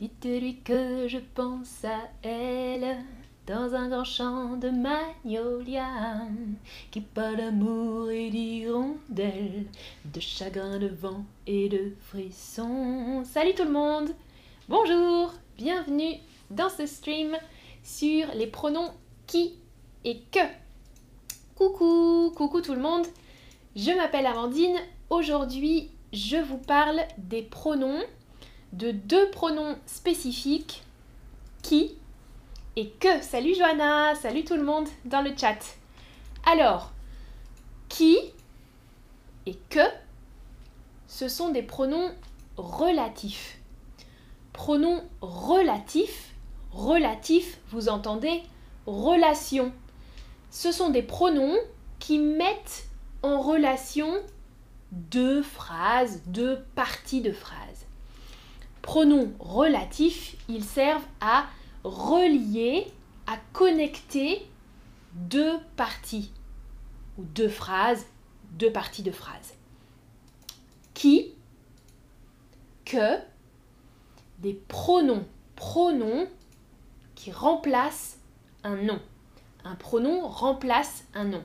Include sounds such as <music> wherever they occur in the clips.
Dites-lui que je pense à elle dans un grand champ de magnolia qui parle d'amour et d'hirondelle, de chagrin de vent et de frissons. Salut tout le monde Bonjour Bienvenue dans ce stream sur les pronoms qui et que. Coucou Coucou tout le monde Je m'appelle Amandine. Aujourd'hui, je vous parle des pronoms, de deux pronoms spécifiques qui et que. Salut Johanna, salut tout le monde dans le chat. Alors, qui et que, ce sont des pronoms relatifs. Pronoms relatifs, relatifs, vous entendez, relation. Ce sont des pronoms qui mettent en relation deux phrases, deux parties de phrases. Pronoms relatifs, ils servent à relier, à connecter deux parties ou deux phrases, deux parties de phrases. Qui, que, des pronoms, pronoms qui remplacent un nom. Un pronom remplace un nom.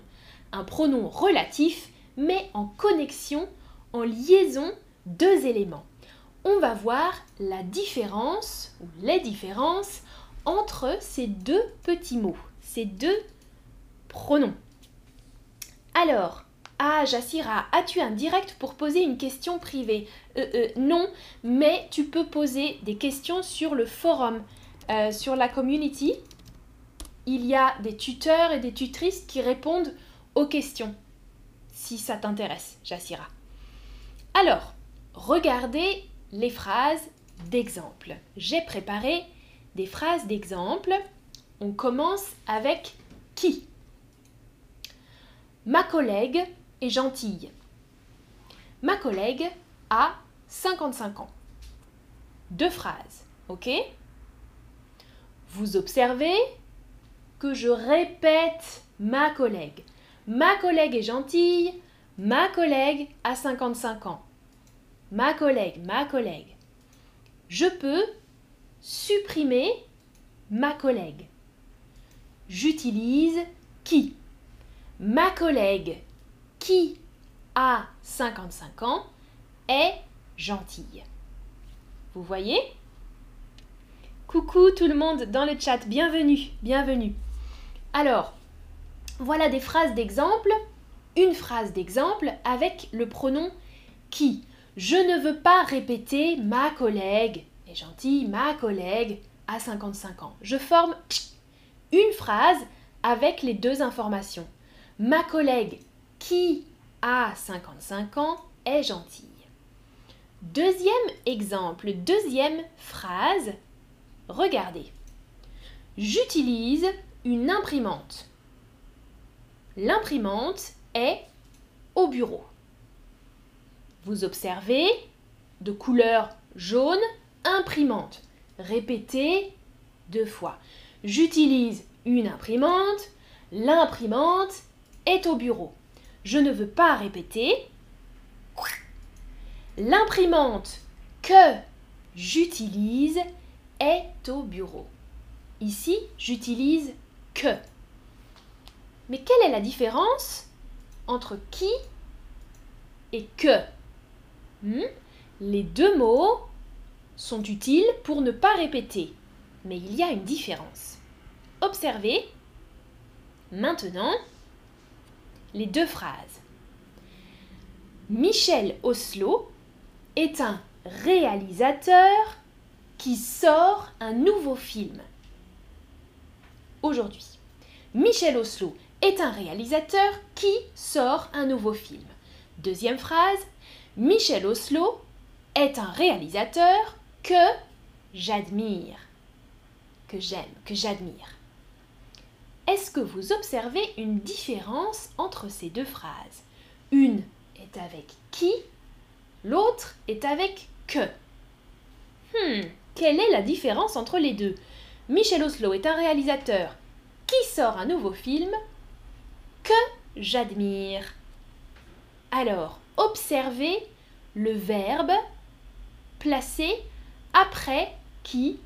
Un pronom relatif met en connexion, en liaison deux éléments. On va voir la différence ou les différences entre ces deux petits mots, ces deux pronoms. Alors, ah, Jassira, as-tu un direct pour poser une question privée? Euh, euh, Non, mais tu peux poser des questions sur le forum, euh, sur la community. Il y a des tuteurs et des tutrices qui répondent aux questions, si ça t'intéresse, Jassira. Alors, regardez les phrases d'exemple. J'ai préparé des phrases d'exemple. On commence avec qui? Ma collègue est gentille. Ma collègue a 55 ans. Deux phrases, ok? Vous observez que je répète ma collègue. Ma collègue est gentille. Ma collègue a 55 ans. Ma collègue, ma collègue. Je peux supprimer ma collègue. J'utilise qui? Ma collègue qui a 55 ans est gentille. Vous voyez? Coucou tout le monde dans le chat, bienvenue, bienvenue. Alors, voilà des phrases d'exemple, une phrase d'exemple avec le pronom qui. Je ne veux pas répéter ma collègue est gentille, ma collègue a 55 ans. Je forme une phrase avec les deux informations. Ma collègue qui a 55 ans est gentille. Deuxième exemple, deuxième phrase. Regardez. J'utilise une imprimante. L'imprimante est au bureau. Observez de couleur jaune imprimante. Répétez deux fois. J'utilise une imprimante. L'imprimante est au bureau. Je ne veux pas répéter. L'imprimante que j'utilise est au bureau. Ici, j'utilise que. Mais quelle est la différence entre qui et que? Hmm? Les deux mots sont utiles pour ne pas répéter, mais il y a une différence. Observez maintenant les deux phrases. Michel Oslo est un réalisateur qui sort un nouveau film. Aujourd'hui, Michel Oslo est un réalisateur qui sort un nouveau film. Deuxième phrase, Michel Oslo est un réalisateur que j'admire, que j'aime, que j'admire. Est-ce que vous observez une différence entre ces deux phrases? Une est avec qui, l'autre est avec que. Hmm, quelle est la différence entre les deux? Michel Oslo est un réalisateur qui sort un nouveau film que j'admire. Alors, observez le verbe placé après qui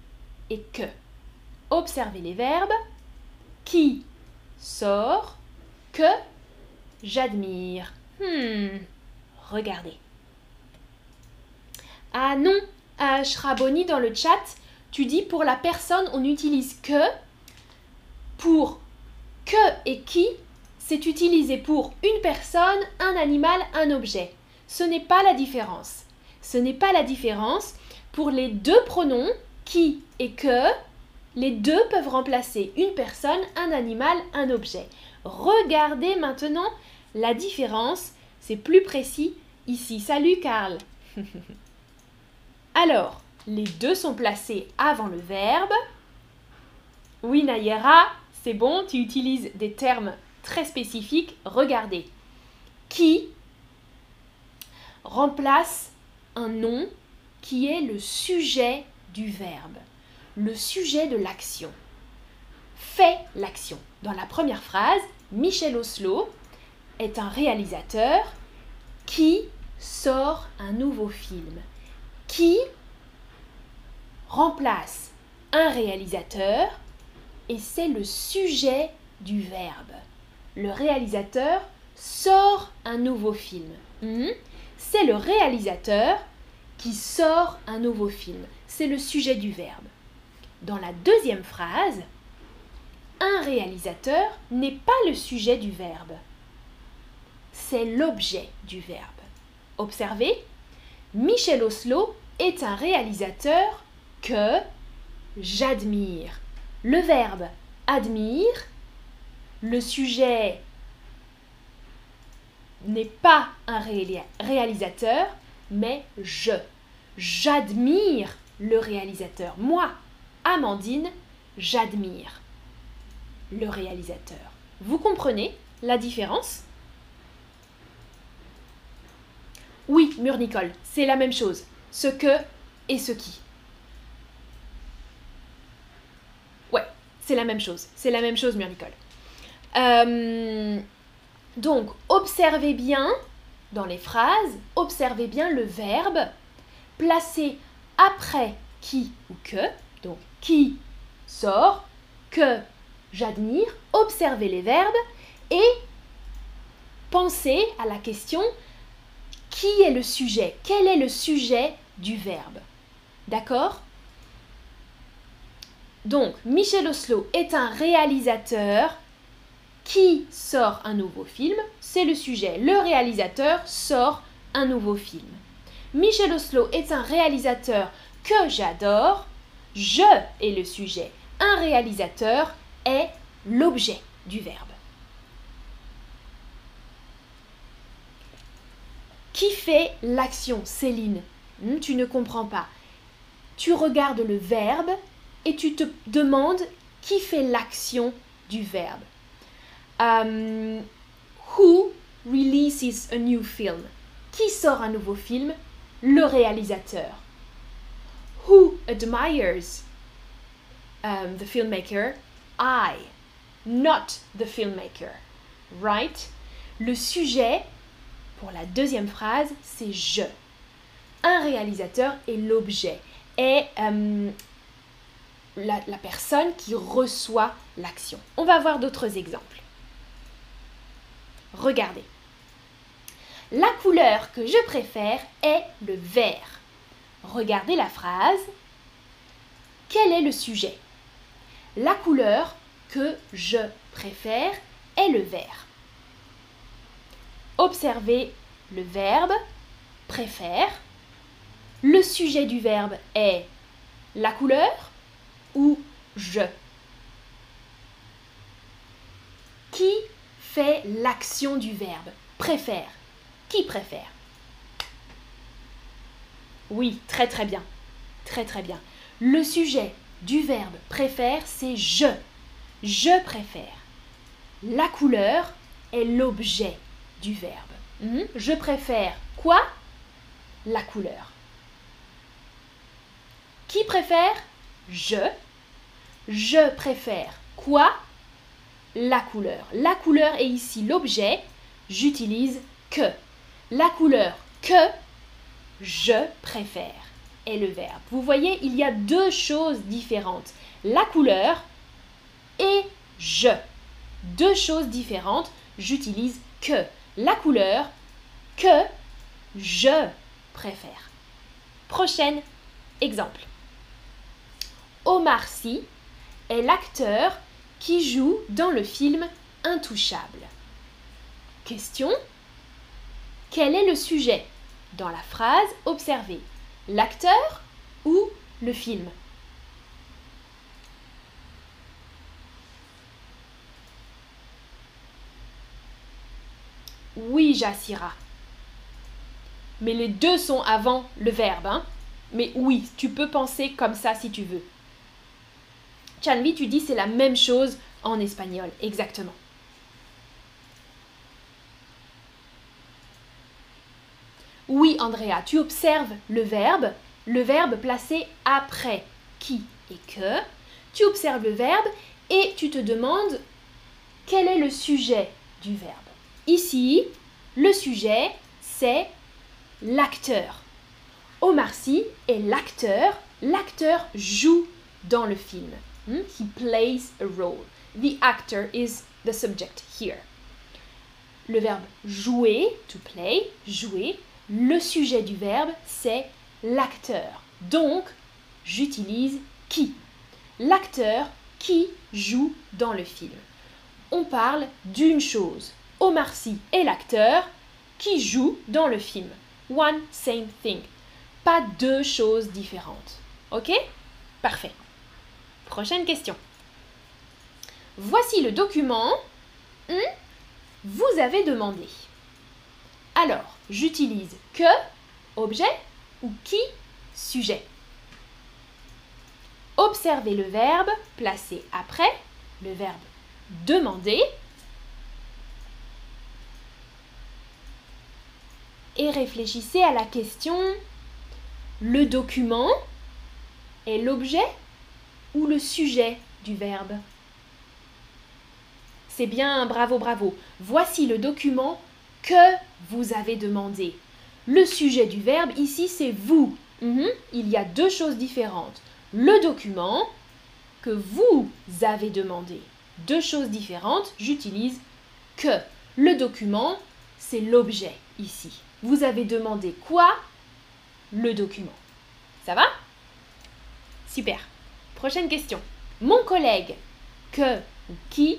et que. Observez les verbes. Qui sort, que j'admire. Hmm, regardez. Ah non, à Shraboni dans le chat, tu dis pour la personne, on utilise que. Pour que et qui, c'est utilisé pour une personne, un animal, un objet. Ce n'est pas la différence. Ce n'est pas la différence. Pour les deux pronoms, qui et que, les deux peuvent remplacer une personne, un animal, un objet. Regardez maintenant la différence. C'est plus précis ici. Salut Karl. <laughs> Alors, les deux sont placés avant le verbe. Oui Nayera, c'est bon, tu utilises des termes très spécifiques. Regardez. Qui remplace un nom qui est le sujet du verbe, le sujet de l'action. Fait l'action. Dans la première phrase, Michel Oslo est un réalisateur qui sort un nouveau film, qui remplace un réalisateur et c'est le sujet du verbe. Le réalisateur sort un nouveau film. Hmm? C'est le réalisateur qui sort un nouveau film. C'est le sujet du verbe. Dans la deuxième phrase, un réalisateur n'est pas le sujet du verbe. C'est l'objet du verbe. Observez, Michel Oslo est un réalisateur que j'admire. Le verbe admire, le sujet n'est pas un réalisateur, mais je. J'admire le réalisateur. Moi, Amandine, j'admire le réalisateur. Vous comprenez la différence? Oui, Mur Nicole, c'est la même chose. Ce que et ce qui. Ouais, c'est la même chose. C'est la même chose, Mur Nicole. Euh, donc, observez bien dans les phrases, observez bien le verbe placé après qui ou que. Donc, qui sort, que j'admire. Observez les verbes et pensez à la question qui est le sujet Quel est le sujet du verbe D'accord? Donc, Michel Oslo est un réalisateur qui sort un nouveau film, c'est le sujet. Le réalisateur sort un nouveau film. Michel Oslo est un réalisateur que j'adore. Je est le sujet. Un réalisateur est l'objet du verbe. Qui fait l'action, Céline? Hmm, Tu ne comprends pas. Tu regardes le verbe et tu te demandes qui fait l'action du verbe. Um, who releases a new film? Qui sort un nouveau film? Le réalisateur. Who admires um, the filmmaker? I, not the filmmaker. Right? Le sujet, pour la deuxième phrase, c'est je. Un réalisateur est l'objet, est um, la, la personne qui reçoit l'action. On va voir d'autres exemples. Regardez. La couleur que je préfère est le vert. Regardez la phrase. Quel est le sujet? La couleur que je préfère est le vert. Observez le verbe préfère. Le sujet du verbe est la couleur ou je? Qui fait l'action du verbe. Préfère. Qui préfère? Oui, très très bien. Très très bien. Le sujet du verbe préfère, c'est je. Je préfère. La couleur est l'objet du verbe. Hmm? Je préfère quoi? La couleur. Qui préfère? Je. Je préfère quoi? La couleur. La couleur est ici l'objet, j'utilise que. La couleur que je préfère. est le verbe. Vous voyez, il y a deux choses différentes. La couleur et je. Deux choses différentes. J'utilise que. La couleur que je préfère. Prochain exemple. Omar Sy est l'acteur qui joue dans le film Intouchable. Question. Quel est le sujet dans la phrase observée? L'acteur ou le film? Oui, Jassira. Mais les deux sont avant le verbe. Hein? Mais oui, tu peux penser comme ça si tu veux. Chanvi, tu dis c'est la même chose en espagnol, exactement. Oui, Andrea, tu observes le verbe, le verbe placé après qui et que. Tu observes le verbe et tu te demandes quel est le sujet du verbe. Ici, le sujet, c'est l'acteur. Omar Sy est l'acteur. L'acteur joue dans le film. Hmm? He plays a role. The actor is the subject here. Le verbe jouer, to play, jouer. Le sujet du verbe, c'est l'acteur. Donc, j'utilise qui? L'acteur qui joue dans le film. On parle d'une chose. Omar Sy est l'acteur qui joue dans le film. One same thing. Pas deux choses différentes. Ok? Parfait. Prochaine question. Voici le document vous avez demandé. Alors, j'utilise que, objet, ou qui, sujet. Observez le verbe placé après le verbe demander et réfléchissez à la question le document est l'objet ou le sujet du verbe C'est bien, bravo, bravo. Voici le document que vous avez demandé. Le sujet du verbe ici, c'est vous. Mhm. Il y a deux choses différentes. Le document que vous avez demandé. Deux choses différentes, j'utilise que. Le document, c'est l'objet ici. Vous avez demandé quoi? Le document. Ça va? Super. Prochaine question. Mon collègue que ou qui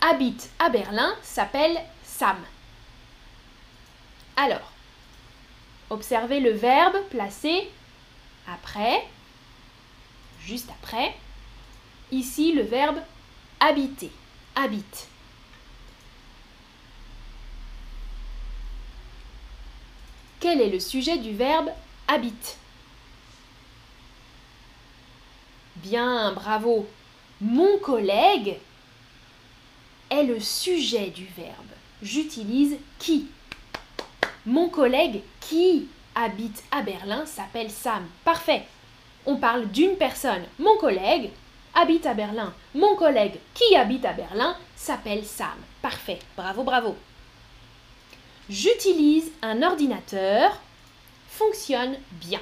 habite à Berlin s'appelle Sam. Alors, observez le verbe placé après, juste après. Ici, le verbe habiter, habite. Quel est le sujet du verbe habite? Bien, bravo. Mon collègue est le sujet du verbe. J'utilise qui? Mon collègue qui habite à Berlin s'appelle Sam. Parfait. On parle d'une personne. Mon collègue habite à Berlin. Mon collègue qui habite à Berlin s'appelle Sam. Parfait. Bravo, bravo. J'utilise un ordinateur. Fonctionne bien.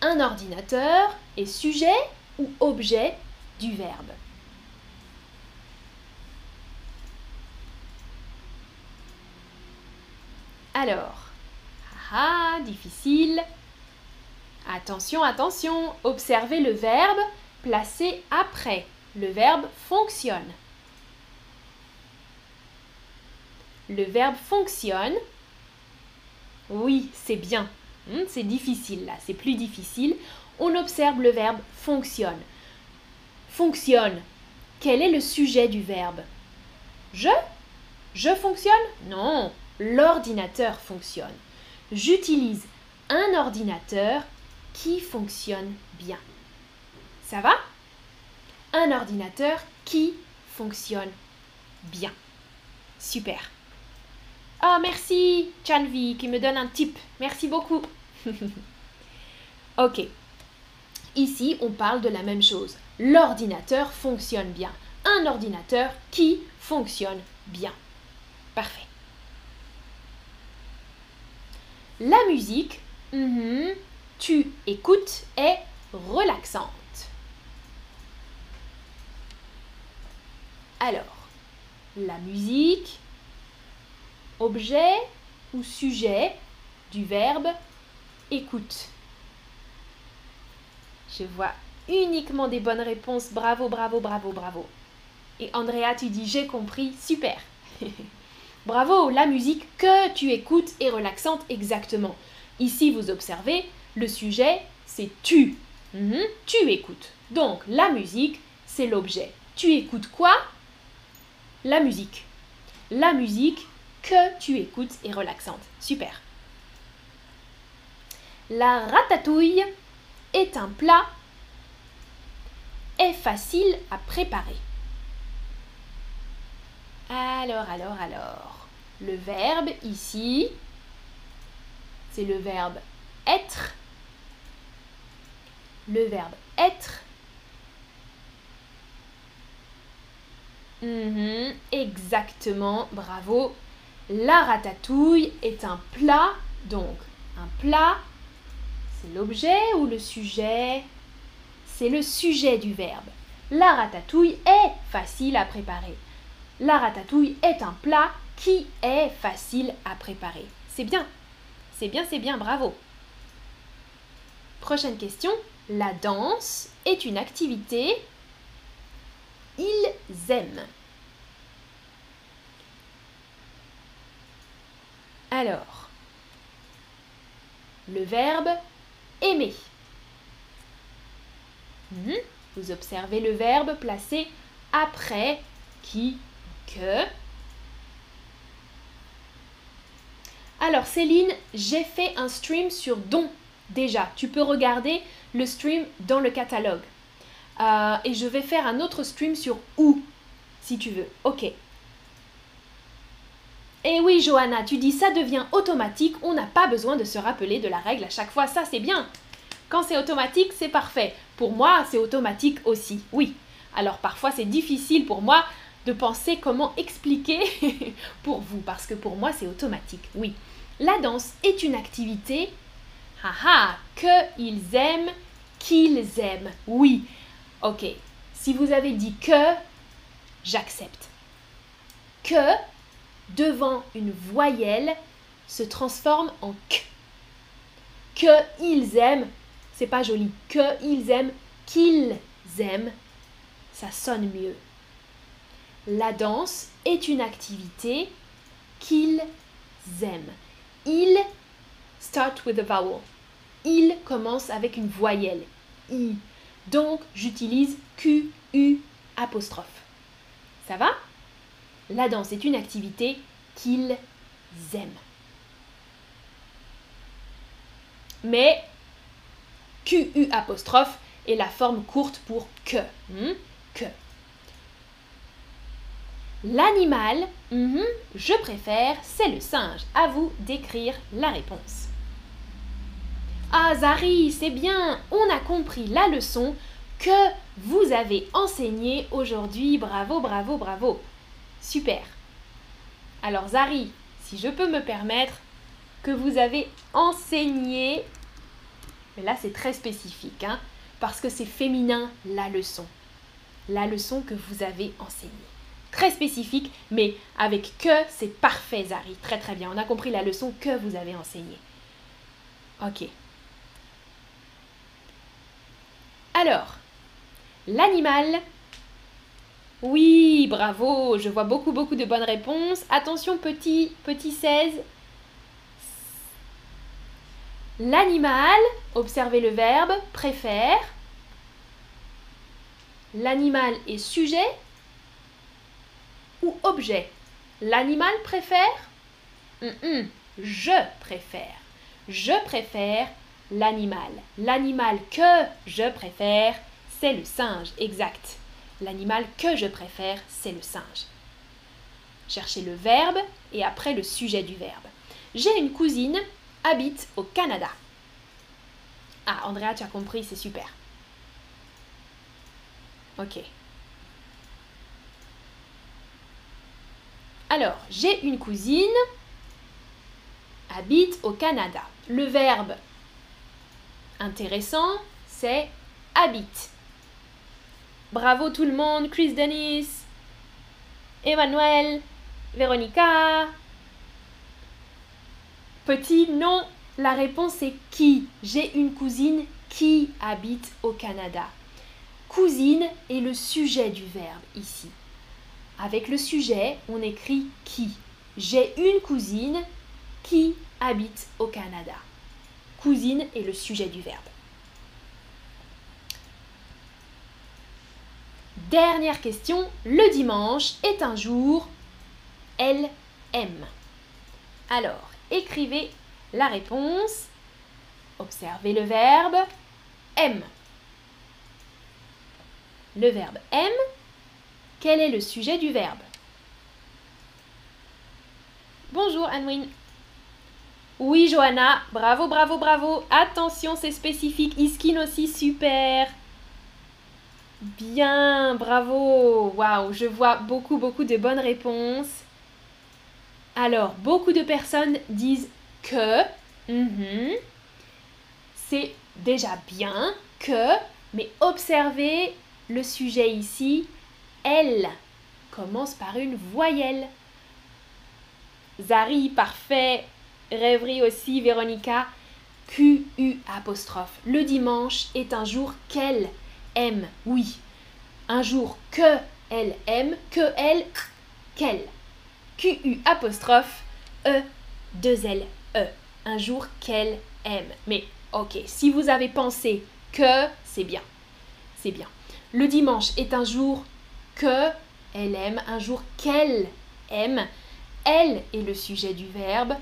Un ordinateur est sujet ou objet du verbe. Alors, ah, difficile. Attention, attention, observez le verbe placé après. Le verbe fonctionne. Le verbe fonctionne. Oui, c'est bien. Hmm, c'est difficile là, c'est plus difficile. On observe le verbe fonctionne. Fonctionne. Quel est le sujet du verbe? Je? Je fonctionne? Non, l'ordinateur fonctionne. J'utilise un ordinateur qui fonctionne bien. Ça va? Un ordinateur qui fonctionne bien. Super. Ah, merci, Chanvi, qui me donne un tip. Merci beaucoup. <laughs> ok. Ici, on parle de la même chose. L'ordinateur fonctionne bien. Un ordinateur qui fonctionne bien. Parfait. La musique, mhm, tu écoutes, est relaxante. Alors, la musique, objet ou sujet du verbe écoute. Je vois uniquement des bonnes réponses. Bravo, bravo, bravo, bravo. Et Andrea, tu dis j'ai compris. Super. <laughs> bravo, la musique que tu écoutes est relaxante exactement. Ici, vous observez, le sujet, c'est tu. Mhm, tu écoutes. Donc, la musique, c'est l'objet. Tu écoutes quoi? La musique. La musique que tu écoutes est relaxante. Super. La ratatouille est un plat est facile à préparer. Alors, alors, alors. Le verbe ici, c'est le verbe être. Le verbe être. Mhm, exactement, bravo. La ratatouille est un plat, donc un plat, c'est l'objet ou le sujet? C'est le sujet du verbe. La ratatouille est facile à préparer. La ratatouille est un plat qui est facile à préparer. C'est bien. C'est bien, c'est bien, bravo. Prochaine question. La danse est une activité. Ils aiment. Alors, le verbe aimer. Mhm. Vous observez le verbe placé après qui, que. Alors Céline, j'ai fait un stream sur don déjà. Tu peux regarder le stream dans le catalogue. Euh, et je vais faire un autre stream sur où, si tu veux. Ok. Eh oui, Johanna, tu dis ça devient automatique, on n'a pas besoin de se rappeler de la règle à chaque fois, ça c'est bien. Quand c'est automatique, c'est parfait. Pour moi, c'est automatique aussi, oui. Alors parfois c'est difficile pour moi de penser comment expliquer <laughs> pour vous, parce que pour moi c'est automatique, oui. La danse est une activité, haha, que ils aiment, qu'ils aiment, oui. Ok, si vous avez dit que, j'accepte. Que devant une voyelle se transforme en k. Que ils aiment, c'est pas joli. Que ils aiment, qu'ils aiment, ça sonne mieux. La danse est une activité qu'ils aiment. Ils start with a vowel. Il commence avec une voyelle. I. Donc, j'utilise Q, U, apostrophe. Ça va? La danse est une activité qu'ils aiment. Mais QU apostrophe est la forme courte pour que. Hmm, que. L'animal, hmm, je préfère, c'est le singe. À vous d'écrire la réponse. Ah Zari, c'est bien, on a compris la leçon que vous avez enseignée aujourd'hui. Bravo, bravo, bravo. Super. Alors Zari, si je peux me permettre, que vous avez enseigné, mais là c'est très spécifique, hein, parce que c'est féminin la leçon. La leçon que vous avez enseignée. Très spécifique, mais avec que, c'est parfait Zari. Très très bien, on a compris la leçon que vous avez enseignée. Ok. Alors, l'animal oui, bravo, je vois beaucoup, beaucoup de bonnes réponses. Attention, petit, petit 16. L'animal, observez le verbe, préfère. L'animal est sujet ou objet L'animal préfère? Je préfère. Je préfère l'animal. L'animal que je préfère, c'est le singe, exact. L'animal que je préfère, c'est le singe. Cherchez le verbe et après le sujet du verbe. J'ai une cousine, habite au Canada. Ah, Andrea, tu as compris, c'est super. Ok. Alors, j'ai une cousine, habite au Canada Le verbe intéressant, c'est habite. Bravo tout le monde, Chris Dennis, Emmanuel, Véronica. Petit non, la réponse est qui? J'ai une cousine qui habite au Canada. Cousine est le sujet du verbe ici. Avec le sujet, on écrit qui? J'ai une cousine qui habite au Canada. Cousine est le sujet du verbe. Dernière question, le dimanche est un jour aime. Alors, écrivez la réponse. Observez le verbe aime. Le verbe aime, quel est le sujet du verbe? Bonjour Anwin. Oui Johanna, bravo, bravo, bravo. Attention, c'est spécifique. Iskin aussi, super. Bien, bravo. Waouh, je vois beaucoup, beaucoup de bonnes réponses. Alors, beaucoup de personnes disent que. Mhm. C'est déjà bien que, mais observez le sujet ici. Elle commence par une voyelle. Zari, parfait. Rêverie aussi, Véronica. Q-U apostrophe. Le dimanche est un jour qu'elle oui. Un jour que elle aime, que elle, qu'elle. Q-U apostrophe, E, deux L, E. Un jour qu'elle aime. Mais ok, si vous avez pensé que, c'est bien. C'est bien. Le dimanche est un jour que elle aime, un jour qu'elle aime. Elle est le sujet du verbe.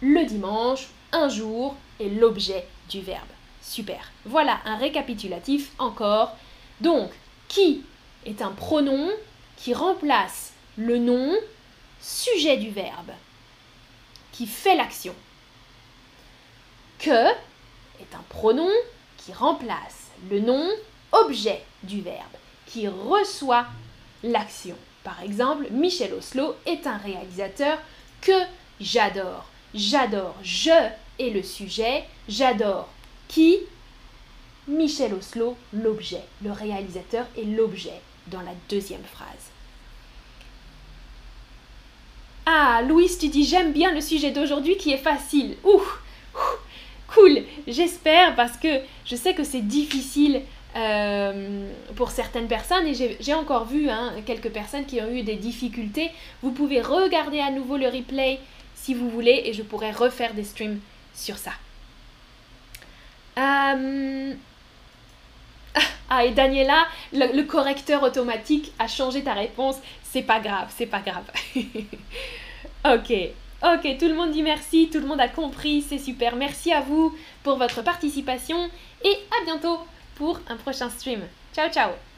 Le dimanche, un jour, est l'objet du verbe. Super. Voilà un récapitulatif encore. Donc, qui est un pronom qui remplace le nom sujet du verbe, qui fait l'action. Que est un pronom qui remplace le nom objet du verbe, qui reçoit l'action. Par exemple, Michel Oslo est un réalisateur que j'adore. J'adore, je est le sujet, j'adore qui Michel Oslo, l'objet. Le réalisateur est l'objet dans la deuxième phrase. Ah, Louise, tu dis j'aime bien le sujet d'aujourd'hui qui est facile. Ouh, cool. J'espère parce que je sais que c'est difficile euh, pour certaines personnes et j'ai encore vu hein, quelques personnes qui ont eu des difficultés. Vous pouvez regarder à nouveau le replay si vous voulez et je pourrais refaire des streams sur ça. Euh, ah, et Daniela, le, correcteur automatique a changé ta réponse. C'est pas grave, c'est pas grave. <laughs> ok, ok, tout le monde dit merci, tout le monde a compris, c'est super. Merci à vous pour votre participation et à bientôt pour un prochain stream. Ciao, ciao